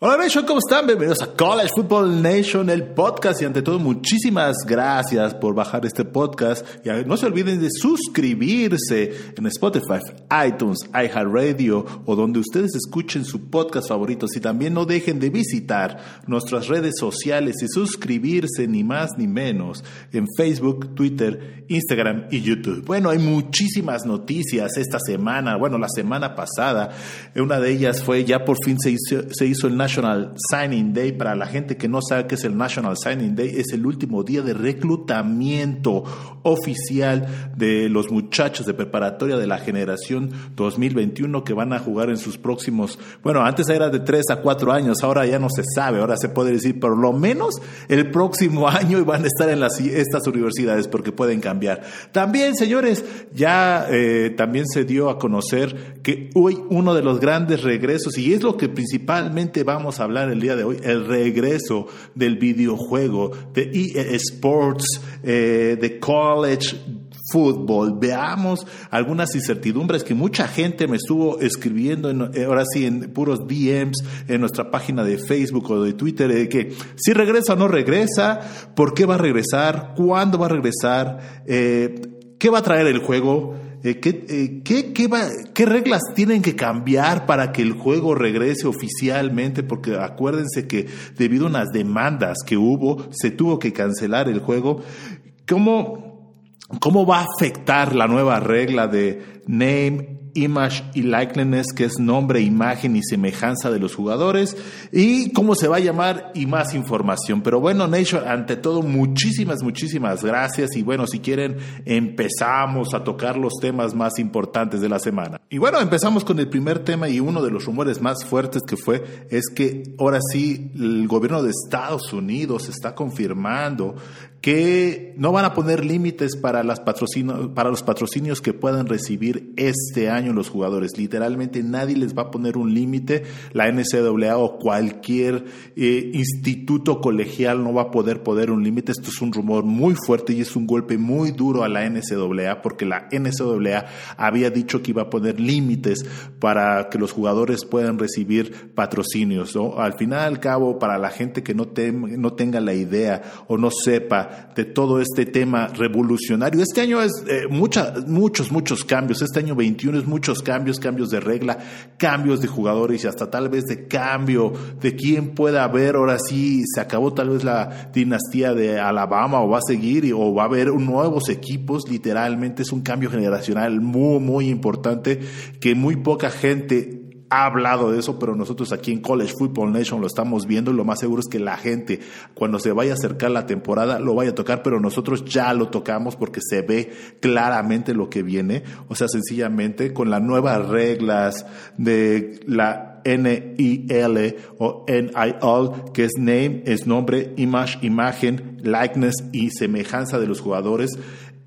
Hola Nation, ¿cómo están? Bienvenidos a College Football Nation, el podcast. Y ante todo, muchísimas gracias por bajar este podcast. Y no se olviden de suscribirse en Spotify, iTunes, iHeartRadio o donde ustedes escuchen su podcast favorito. Y también no dejen de visitar nuestras redes sociales y suscribirse ni más ni menos en Facebook, Twitter, Instagram y YouTube. Bueno, hay muchísimas noticias esta semana. Bueno, la semana pasada, una de ellas fue ya por fin se hizo, se hizo el National Signing Day. Para la gente que no sabe qué es el National Signing Day, es el último día de reclutamiento oficial de los muchachos de preparatoria de la generación 2021 que van a jugar en sus próximos, bueno, antes era de 3 a 4 años, ahora ya no se sabe, ahora se puede decir por lo menos el próximo año y van a estar en las, estas universidades porque pueden cambiar. También, señores, ya eh, también se dio a conocer que hoy uno de los grandes regresos, y es lo que principalmente va vamos a hablar el día de hoy, el regreso del videojuego, de EA Sports, eh, de college fútbol. Veamos algunas incertidumbres que mucha gente me estuvo escribiendo, en, eh, ahora sí, en puros DMs en nuestra página de Facebook o de Twitter, de que si regresa o no regresa, por qué va a regresar, cuándo va a regresar, eh, qué va a traer el juego. Eh, ¿qué, eh, qué, qué, ¿Qué reglas tienen que cambiar para que el juego regrese oficialmente? Porque acuérdense que debido a unas demandas que hubo, se tuvo que cancelar el juego. ¿Cómo, cómo va a afectar la nueva regla de name, image y likeness, que es nombre, imagen y semejanza de los jugadores, y cómo se va a llamar y más información. Pero bueno, Nation, ante todo, muchísimas, muchísimas gracias. Y bueno, si quieren, empezamos a tocar los temas más importantes de la semana. Y bueno, empezamos con el primer tema y uno de los rumores más fuertes que fue es que ahora sí el gobierno de Estados Unidos está confirmando que no van a poner límites para, las para los patrocinios que puedan recibir este año los jugadores. Literalmente nadie les va a poner un límite. La NCAA o cualquier eh, instituto colegial no va a poder poner un límite. Esto es un rumor muy fuerte y es un golpe muy duro a la NCAA porque la NCAA había dicho que iba a poner límites para que los jugadores puedan recibir patrocinios. Al final al cabo, para la gente que no, no tenga la idea o no sepa de todo este tema revolucionario. Este año es eh, muchos, muchos cambios. Este año 21 es muchos cambios, cambios de regla, cambios de jugadores y hasta tal vez de cambio de quién pueda haber. Ahora sí, se acabó tal vez la dinastía de Alabama o va a seguir o va a haber nuevos equipos. Literalmente es un cambio generacional muy, muy importante que muy poca gente ha hablado de eso, pero nosotros aquí en College Football Nation lo estamos viendo y lo más seguro es que la gente cuando se vaya a acercar la temporada lo vaya a tocar, pero nosotros ya lo tocamos porque se ve claramente lo que viene, o sea, sencillamente con las nuevas reglas de la NIL o NIL, que es name, es nombre, image, imagen, likeness y semejanza de los jugadores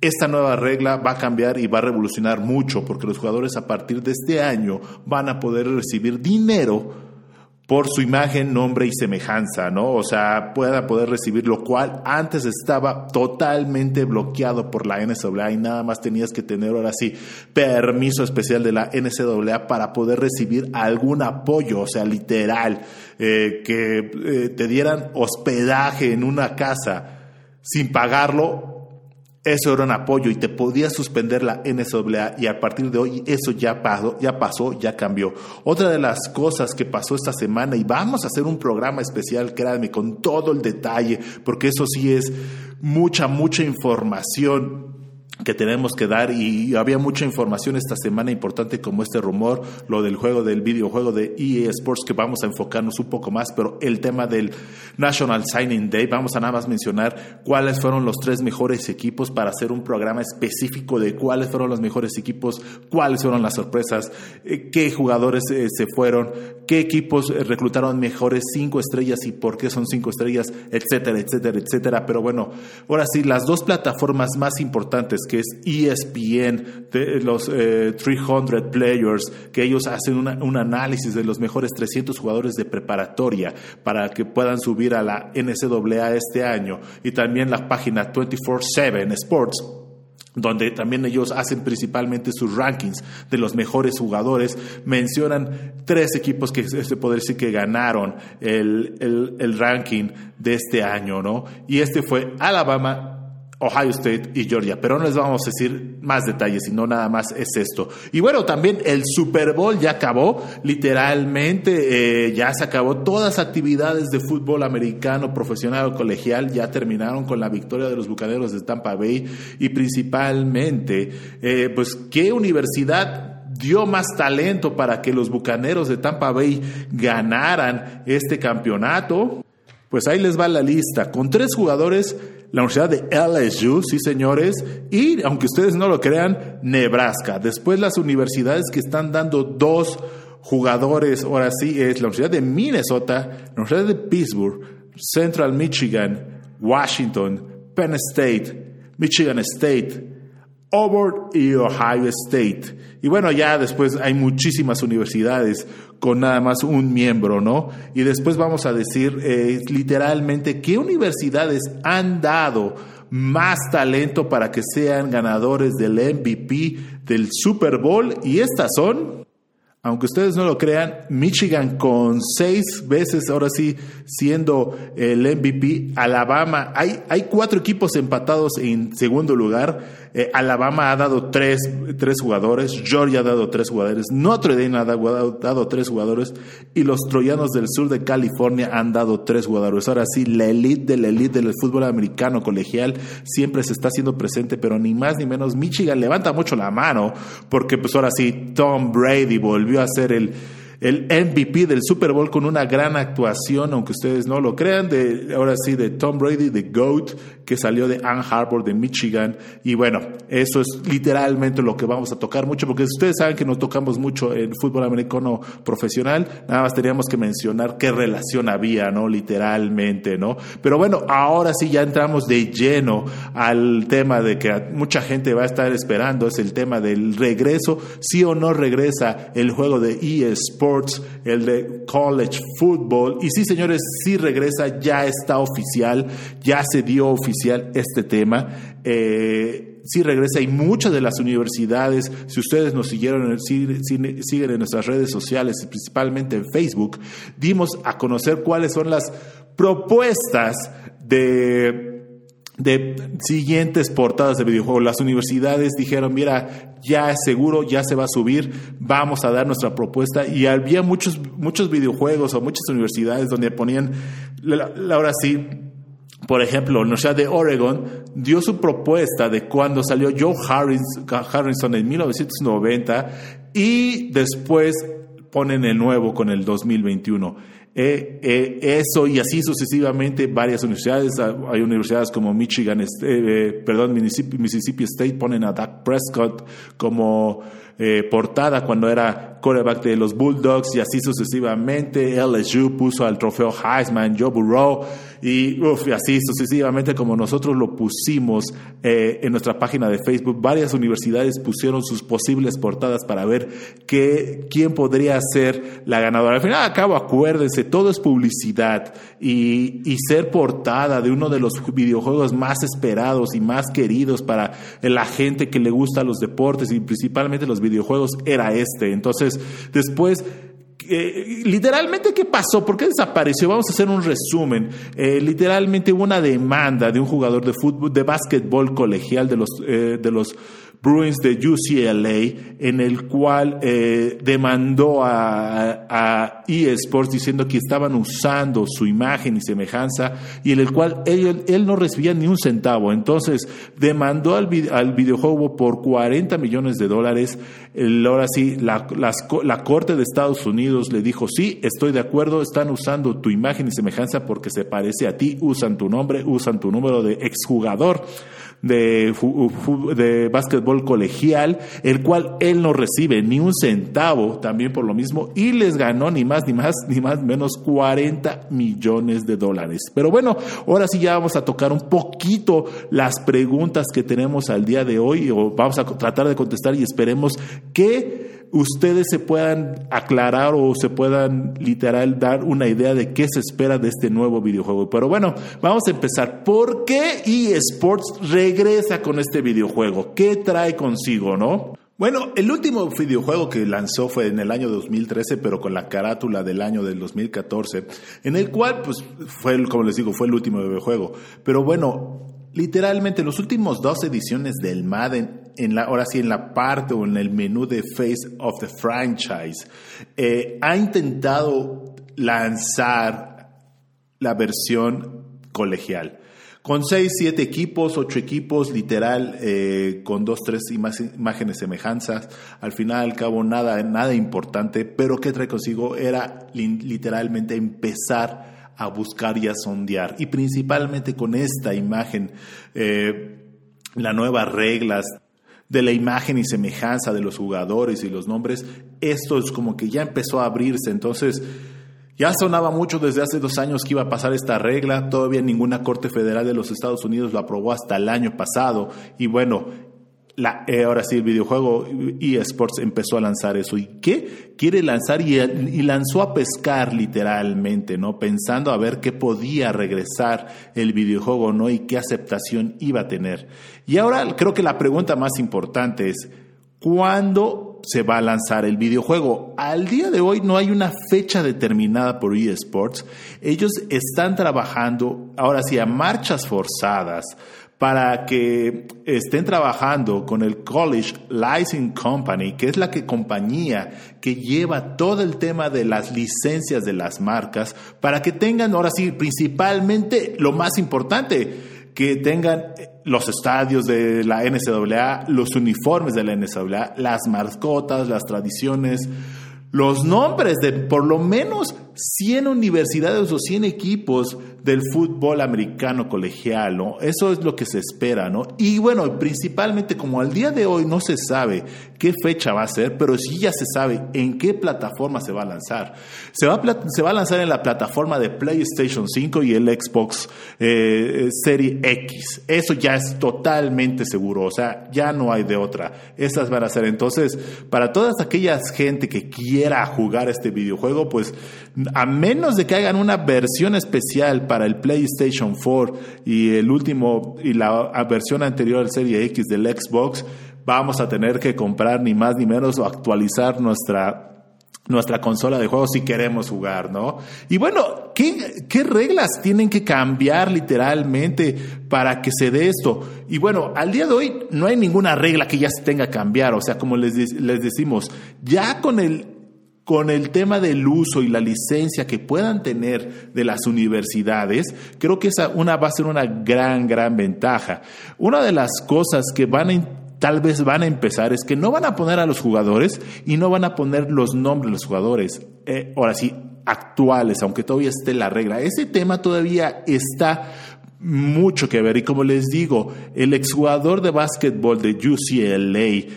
esta nueva regla va a cambiar y va a revolucionar mucho porque los jugadores a partir de este año van a poder recibir dinero por su imagen, nombre y semejanza, ¿no? O sea, pueda poder recibir lo cual antes estaba totalmente bloqueado por la NCAA y nada más tenías que tener ahora sí permiso especial de la NCAA para poder recibir algún apoyo, o sea, literal, eh, que eh, te dieran hospedaje en una casa sin pagarlo eso era un apoyo y te podía suspender la NCAA y a partir de hoy eso ya pasó, ya pasó, ya cambió. Otra de las cosas que pasó esta semana y vamos a hacer un programa especial, créanme, con todo el detalle, porque eso sí es mucha, mucha información que tenemos que dar y había mucha información esta semana importante como este rumor, lo del juego del videojuego de EA Sports que vamos a enfocarnos un poco más, pero el tema del National Signing Day, vamos a nada más mencionar cuáles fueron los tres mejores equipos para hacer un programa específico de cuáles fueron los mejores equipos, cuáles fueron las sorpresas, eh, qué jugadores eh, se fueron, qué equipos reclutaron mejores cinco estrellas y por qué son cinco estrellas, etcétera, etcétera, etcétera. Pero bueno, ahora sí, las dos plataformas más importantes que es ESPN, de los 300 eh, Players, que ellos hacen un análisis de los mejores 300 jugadores de preparatoria para que puedan subir a la NCAA este año. Y también la página 24-7 Sports donde también ellos hacen principalmente sus rankings de los mejores jugadores, mencionan tres equipos que se puede decir que ganaron el, el ranking de este año, ¿no? Y este fue Alabama, Ohio State y Georgia, pero no les vamos a decir más detalles, sino nada más es esto. Y bueno, también el Super Bowl ya acabó, literalmente eh, ya se acabó todas las actividades de fútbol americano, profesional o colegial, ya terminaron con la victoria de los Bucaneros de Tampa Bay y principalmente, eh, pues, ¿qué universidad dio más talento para que los Bucaneros de Tampa Bay ganaran este campeonato? Pues ahí les va la lista, con tres jugadores la Universidad de LSU, sí señores, y aunque ustedes no lo crean, Nebraska. Después las universidades que están dando dos jugadores, ahora sí, es la Universidad de Minnesota, la Universidad de Pittsburgh, Central Michigan, Washington, Penn State, Michigan State, Auburn y Ohio State. Y bueno, ya después hay muchísimas universidades con nada más un miembro, ¿no? Y después vamos a decir eh, literalmente qué universidades han dado más talento para que sean ganadores del MVP del Super Bowl. Y estas son aunque ustedes no lo crean, Michigan con seis veces, ahora sí, siendo el MVP, Alabama, hay, hay cuatro equipos empatados en segundo lugar, eh, Alabama ha dado tres, tres, jugadores, Georgia ha dado tres jugadores, Notre Dame ha dado, dado, tres jugadores y los Troyanos del sur de California han dado tres jugadores. Ahora sí, la elite de la elite del fútbol americano colegial siempre se está haciendo presente, pero ni más ni menos, Michigan levanta mucho la mano porque pues ahora sí, Tom Brady volvió a ser el, el MVP del Super Bowl con una gran actuación, aunque ustedes no lo crean, de ahora sí de Tom Brady, de GOAT, que salió de Ann Arbor de Michigan. Y bueno, eso es literalmente lo que vamos a tocar mucho, porque ustedes saben que no tocamos mucho el fútbol americano profesional, nada más teníamos que mencionar qué relación había, ¿no? Literalmente, ¿no? Pero bueno, ahora sí ya entramos de lleno al tema de que mucha gente va a estar esperando, es el tema del regreso, sí o no regresa el juego de eSports, el de college football. Y sí, señores, sí regresa, ya está oficial, ya se dio oficial este tema. Eh, sí regresa y muchas de las universidades, si ustedes nos siguieron, siguen en nuestras redes sociales, principalmente en Facebook, dimos a conocer cuáles son las propuestas de de siguientes portadas de videojuegos. Las universidades dijeron, mira, ya es seguro, ya se va a subir, vamos a dar nuestra propuesta. Y había muchos, muchos videojuegos o muchas universidades donde ponían, ahora sí, por ejemplo, la Universidad de Oregon dio su propuesta de cuando salió Joe Harrison en 1990 y después ponen el nuevo con el 2021. Eh, eh, eso y así sucesivamente varias universidades, hay universidades como Michigan, eh, perdón, Mississippi, State ponen a Doug Prescott como portada cuando era quarterback de los Bulldogs y así sucesivamente. LSU puso al trofeo Heisman, Joe Burrow y, así sucesivamente como nosotros lo pusimos eh, en nuestra página de Facebook, varias universidades pusieron sus posibles portadas para ver qué, quién podría ser la ganadora. Al final, a cabo, acuérdense, todo es publicidad y, y ser portada de uno de los videojuegos más esperados y más queridos para la gente que le gusta los deportes y principalmente los era este. Entonces, después eh, literalmente, ¿qué pasó? ¿Por qué desapareció? Vamos a hacer un resumen. Eh, literalmente hubo una demanda de un jugador de fútbol, de básquetbol colegial de los, eh, de los Bruins de UCLA, en el cual eh, demandó a, a eSports diciendo que estaban usando su imagen y semejanza y en el cual él, él no recibía ni un centavo. Entonces demandó al, al videojuego por 40 millones de dólares. ahora sí, la, la Corte de Estados Unidos le dijo, sí, estoy de acuerdo, están usando tu imagen y semejanza porque se parece a ti, usan tu nombre, usan tu número de exjugador de, de básquetbol colegial, el cual él no recibe ni un centavo también por lo mismo y les ganó ni más ni más ni más menos 40 millones de dólares. Pero bueno, ahora sí ya vamos a tocar un poquito las preguntas que tenemos al día de hoy o vamos a tratar de contestar y esperemos que ustedes se puedan aclarar o se puedan literal dar una idea de qué se espera de este nuevo videojuego. Pero bueno, vamos a empezar. ¿Por qué eSports regresa con este videojuego? ¿Qué trae consigo, no? Bueno, el último videojuego que lanzó fue en el año 2013, pero con la carátula del año del 2014, en el cual, pues, fue, como les digo, fue el último videojuego. Pero bueno, literalmente los últimos dos ediciones del Madden, en la, ahora sí en la parte o en el menú de Face of the Franchise, eh, ha intentado lanzar la versión colegial. Con seis, siete equipos, ocho equipos, literal, eh, con dos, tres imágenes semejanzas. Al final, al cabo, nada, nada importante, pero que trae consigo era literalmente empezar a buscar y a sondear. Y principalmente con esta imagen, eh, las nuevas reglas de la imagen y semejanza de los jugadores y los nombres, esto es como que ya empezó a abrirse. Entonces, ya sonaba mucho desde hace dos años que iba a pasar esta regla, todavía ninguna Corte Federal de los Estados Unidos lo aprobó hasta el año pasado y bueno, la, eh, ahora sí, el videojuego eSports empezó a lanzar eso. ¿Y qué? Quiere lanzar y, y, lanzó a pescar literalmente, ¿no? Pensando a ver qué podía regresar el videojuego, ¿no? Y qué aceptación iba a tener. Y ahora creo que la pregunta más importante es, ¿cuándo se va a lanzar el videojuego? Al día de hoy no hay una fecha determinada por eSports. Ellos están trabajando, ahora sí, a marchas forzadas para que estén trabajando con el College Licensing Company, que es la que compañía que lleva todo el tema de las licencias de las marcas, para que tengan, ahora sí, principalmente lo más importante, que tengan los estadios de la NCAA, los uniformes de la NCAA, las mascotas, las tradiciones, los nombres de por lo menos 100 universidades o 100 equipos del fútbol americano colegial, ¿no? Eso es lo que se espera, ¿no? Y bueno, principalmente como al día de hoy no se sabe qué fecha va a ser, pero sí ya se sabe en qué plataforma se va a lanzar. Se va a, se va a lanzar en la plataforma de PlayStation 5 y el Xbox eh, Serie X. Eso ya es totalmente seguro, o sea, ya no hay de otra. Esas van a ser. Entonces, para todas aquellas gente que quiera jugar este videojuego, pues a menos de que hagan una versión especial para el PlayStation 4 y el último y la versión anterior del Serie X del Xbox, vamos a tener que comprar ni más ni menos o actualizar nuestra nuestra consola de juegos si queremos jugar, ¿no? Y bueno, ¿qué, ¿qué, reglas tienen que cambiar literalmente para que se dé esto? Y bueno, al día de hoy no hay ninguna regla que ya se tenga que cambiar, o sea, como les, les decimos, ya con el con el tema del uso y la licencia que puedan tener de las universidades, creo que esa una, va a ser una gran, gran ventaja. Una de las cosas que van a, tal vez van a empezar es que no van a poner a los jugadores y no van a poner los nombres de los jugadores, eh, ahora sí, actuales, aunque todavía esté la regla. Ese tema todavía está mucho que ver y como les digo, el exjugador de básquetbol de UCLA,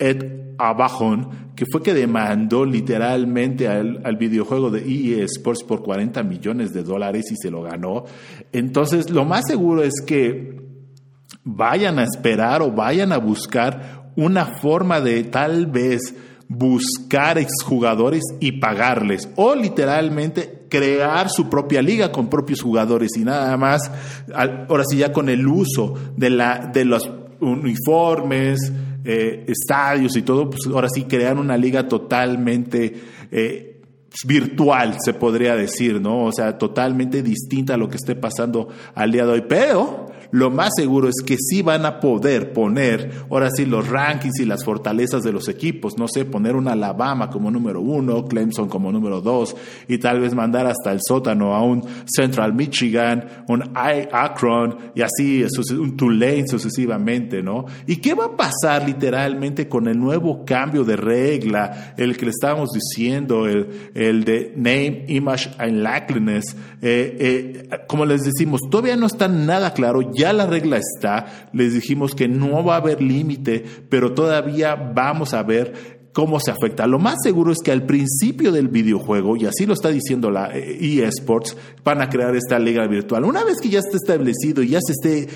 Ed Abajón, que fue que demandó literalmente al, videojuego de EA Sports por 40 millones de dólares y se lo ganó. Entonces, lo más seguro es que vayan a esperar o vayan a buscar una forma de tal vez buscar exjugadores y pagarles o literalmente crear su propia liga con propios jugadores y nada más ahora sí ya con el uso de la de los uniformes eh, estadios y todo, pues ahora sí crean una liga totalmente eh, virtual, se podría decir, ¿no? O sea, totalmente distinta a lo que esté pasando al día de hoy. Pero lo más seguro es que sí van a poder poner, ahora sí, los rankings y las fortalezas de los equipos. No sé, poner un Alabama como número uno, Clemson como número dos, y tal vez mandar hasta el sótano a un Central Michigan, un Akron, y así, un Tulane sucesivamente, ¿no? ¿Y qué va a pasar literalmente con el nuevo cambio de regla, el que le estábamos diciendo, el, de Name, Image and Likeness? Eh, eh, como les decimos, todavía no está nada claro ya la regla está, les dijimos que no va a haber límite, pero todavía vamos a ver cómo se afecta. Lo más seguro es que al principio del videojuego, y así lo está diciendo la eSports, van a crear esta liga virtual. Una vez que ya esté establecido y ya se esté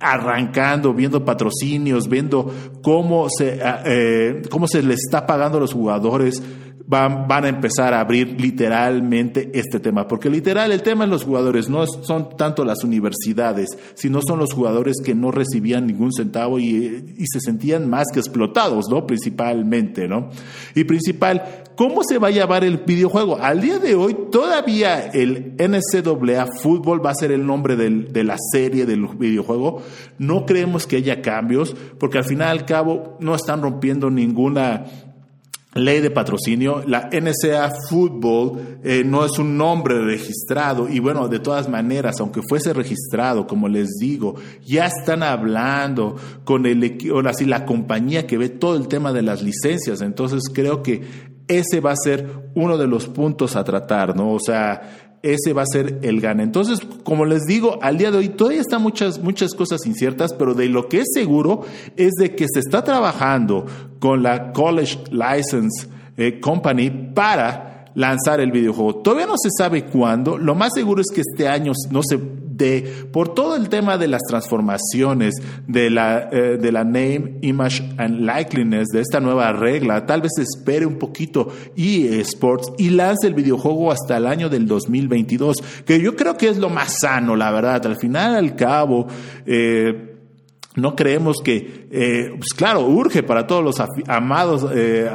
arrancando, viendo patrocinios, viendo cómo se, eh, cómo se les está pagando a los jugadores, van, van a empezar a abrir literalmente este tema, porque literal el tema de los jugadores no son tanto las universidades, sino son los jugadores que no recibían ningún centavo y, se sentían más que explotados, ¿no? Principalmente, ¿no? Y principal, ¿cómo se va a llamar el videojuego? Al día de hoy todavía el NCAA Fútbol va a ser el nombre del, de la serie del videojuego. No creemos que haya cambios, porque al final al cabo no están rompiendo ninguna ley de patrocinio, la NCA Football eh, no es un nombre registrado y bueno, de todas maneras, aunque fuese registrado, como les digo, ya están hablando con el ahora sí, la compañía que ve todo el tema de las licencias, entonces creo que ese va a ser uno de los puntos a tratar, ¿no? O sea, ese va a ser el gane. Entonces, como les digo, al día de hoy todavía están muchas, muchas cosas inciertas, pero de lo que es seguro es de que se está trabajando con la College License eh, Company para lanzar el videojuego. Todavía no se sabe cuándo, lo más seguro es que este año no se dé, por todo el tema de las transformaciones, de la, eh, de la name, image and likeliness, de esta nueva regla, tal vez espere un poquito eSports y lance el videojuego hasta el año del 2022, que yo creo que es lo más sano, la verdad. Al final, al cabo, eh, no creemos que, eh, pues claro, urge para todos los amados, eh,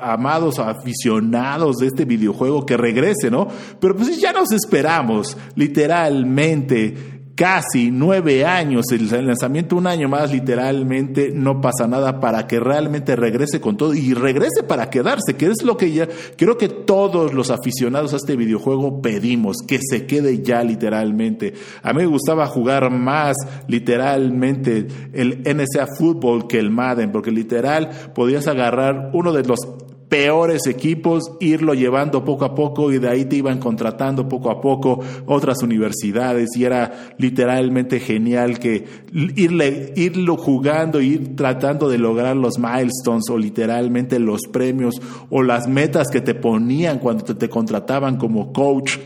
amados aficionados de este videojuego que regrese, ¿no? Pero pues ya nos esperamos, literalmente, casi nueve años, el lanzamiento un año más, literalmente no pasa nada para que realmente regrese con todo y regrese para quedarse, que es lo que ya creo que todos los aficionados a este videojuego pedimos, que se quede ya literalmente. A mí me gustaba jugar más literalmente el NSA Fútbol que el Madden, porque literal podías agarrar uno de los peores equipos, irlo llevando poco a poco y de ahí te iban contratando poco a poco otras universidades. Y era literalmente genial que irle, irlo jugando, ir tratando de lograr los milestones o literalmente los premios o las metas que te ponían cuando te, te contrataban como coach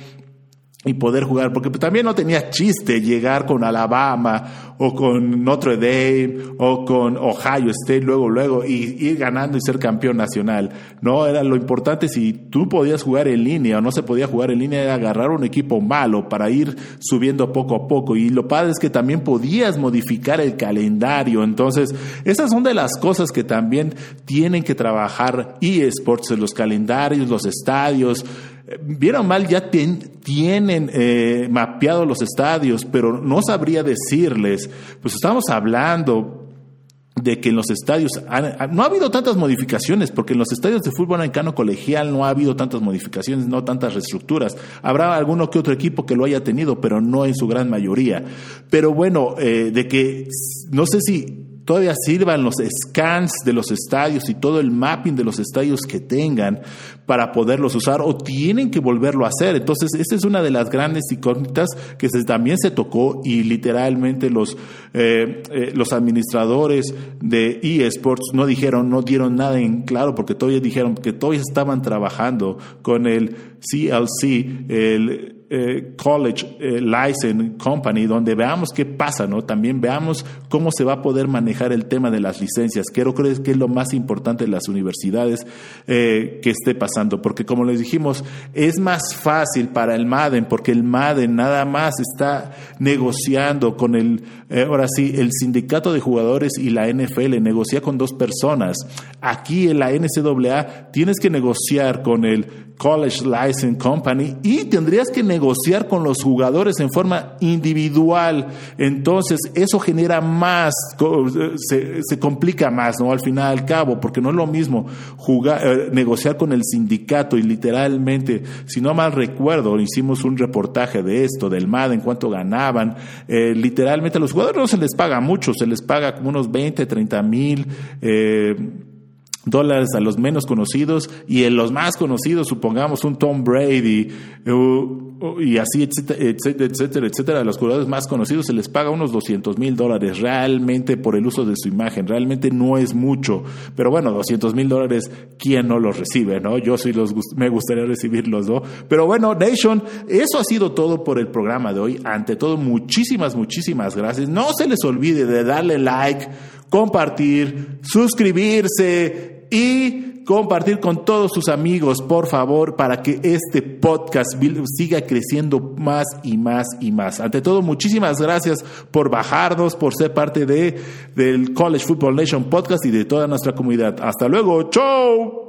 y poder jugar, porque también no tenía chiste llegar con Alabama o con Notre Dame o con Ohio State luego, luego y ir ganando y ser campeón nacional. No, era lo importante si tú podías jugar en línea o no se podía jugar en línea, era agarrar un equipo malo para ir subiendo poco a poco. Y lo padre es que también podías modificar el calendario. Entonces, esas son de las cosas que también tienen que trabajar eSports los calendarios, los estadios vieron mal, ya tienen eh, mapeados los estadios, pero no sabría decirles, pues estamos hablando de que en los estadios no ha habido tantas modificaciones, porque en los estadios de fútbol americano colegial no ha habido tantas modificaciones, no tantas reestructuras. Habrá alguno que otro equipo que lo haya tenido, pero no en su gran mayoría. Pero bueno, eh, de que no sé si todavía sirvan los scans de los estadios y todo el mapping de los estadios que tengan para poderlos usar o tienen que volverlo a hacer. Entonces, esta es una de las grandes incógnitas que también se tocó y literalmente los, eh, eh, los administradores de eSports no dijeron, no dieron nada en claro porque todavía dijeron que todavía estaban trabajando con el CLC, el eh, college eh, License Company, donde veamos qué pasa, ¿no? También veamos cómo se va a poder manejar el tema de las licencias. Creo que es lo más importante de las universidades eh, que esté pasando, porque como les dijimos, es más fácil para el MADEN, porque el MADEN nada más está negociando con el, ahora sí, el sindicato de jugadores y la NFL, negocia con dos personas. Aquí en la NCAA tienes que negociar con el College License Company y tendrías que negociar con los jugadores en forma individual. Entonces, eso genera más, se, complica más, ¿no? Al final, al cabo, porque no es lo mismo jugar, eh, negociar con el sindicato y literalmente, si no mal recuerdo, hicimos un reportaje de esto, del MAD, en cuánto ganaban. Eh, literalmente a los jugadores no se les paga mucho, se les paga como unos 20, 30 mil. Eh, dólares a los menos conocidos y en los más conocidos, supongamos un Tom Brady y así, etcétera, etcétera, etcétera, etcétera, a los jugadores más conocidos se les paga unos 200 mil dólares realmente por el uso de su imagen. Realmente no es mucho, pero bueno, 200 mil dólares, ¿quién no los recibe? no Yo sí los me gustaría recibirlos, ¿no? Pero bueno, Nation, eso ha sido todo por el programa de hoy. Ante todo, muchísimas, muchísimas gracias. No se les olvide de darle like, compartir, suscribirse y compartir con todos sus amigos, por favor, para que este podcast siga creciendo más y más y más. Ante todo, muchísimas gracias por bajarnos, por ser parte de, del College Football Nation Podcast y de toda nuestra comunidad. Hasta luego, chau.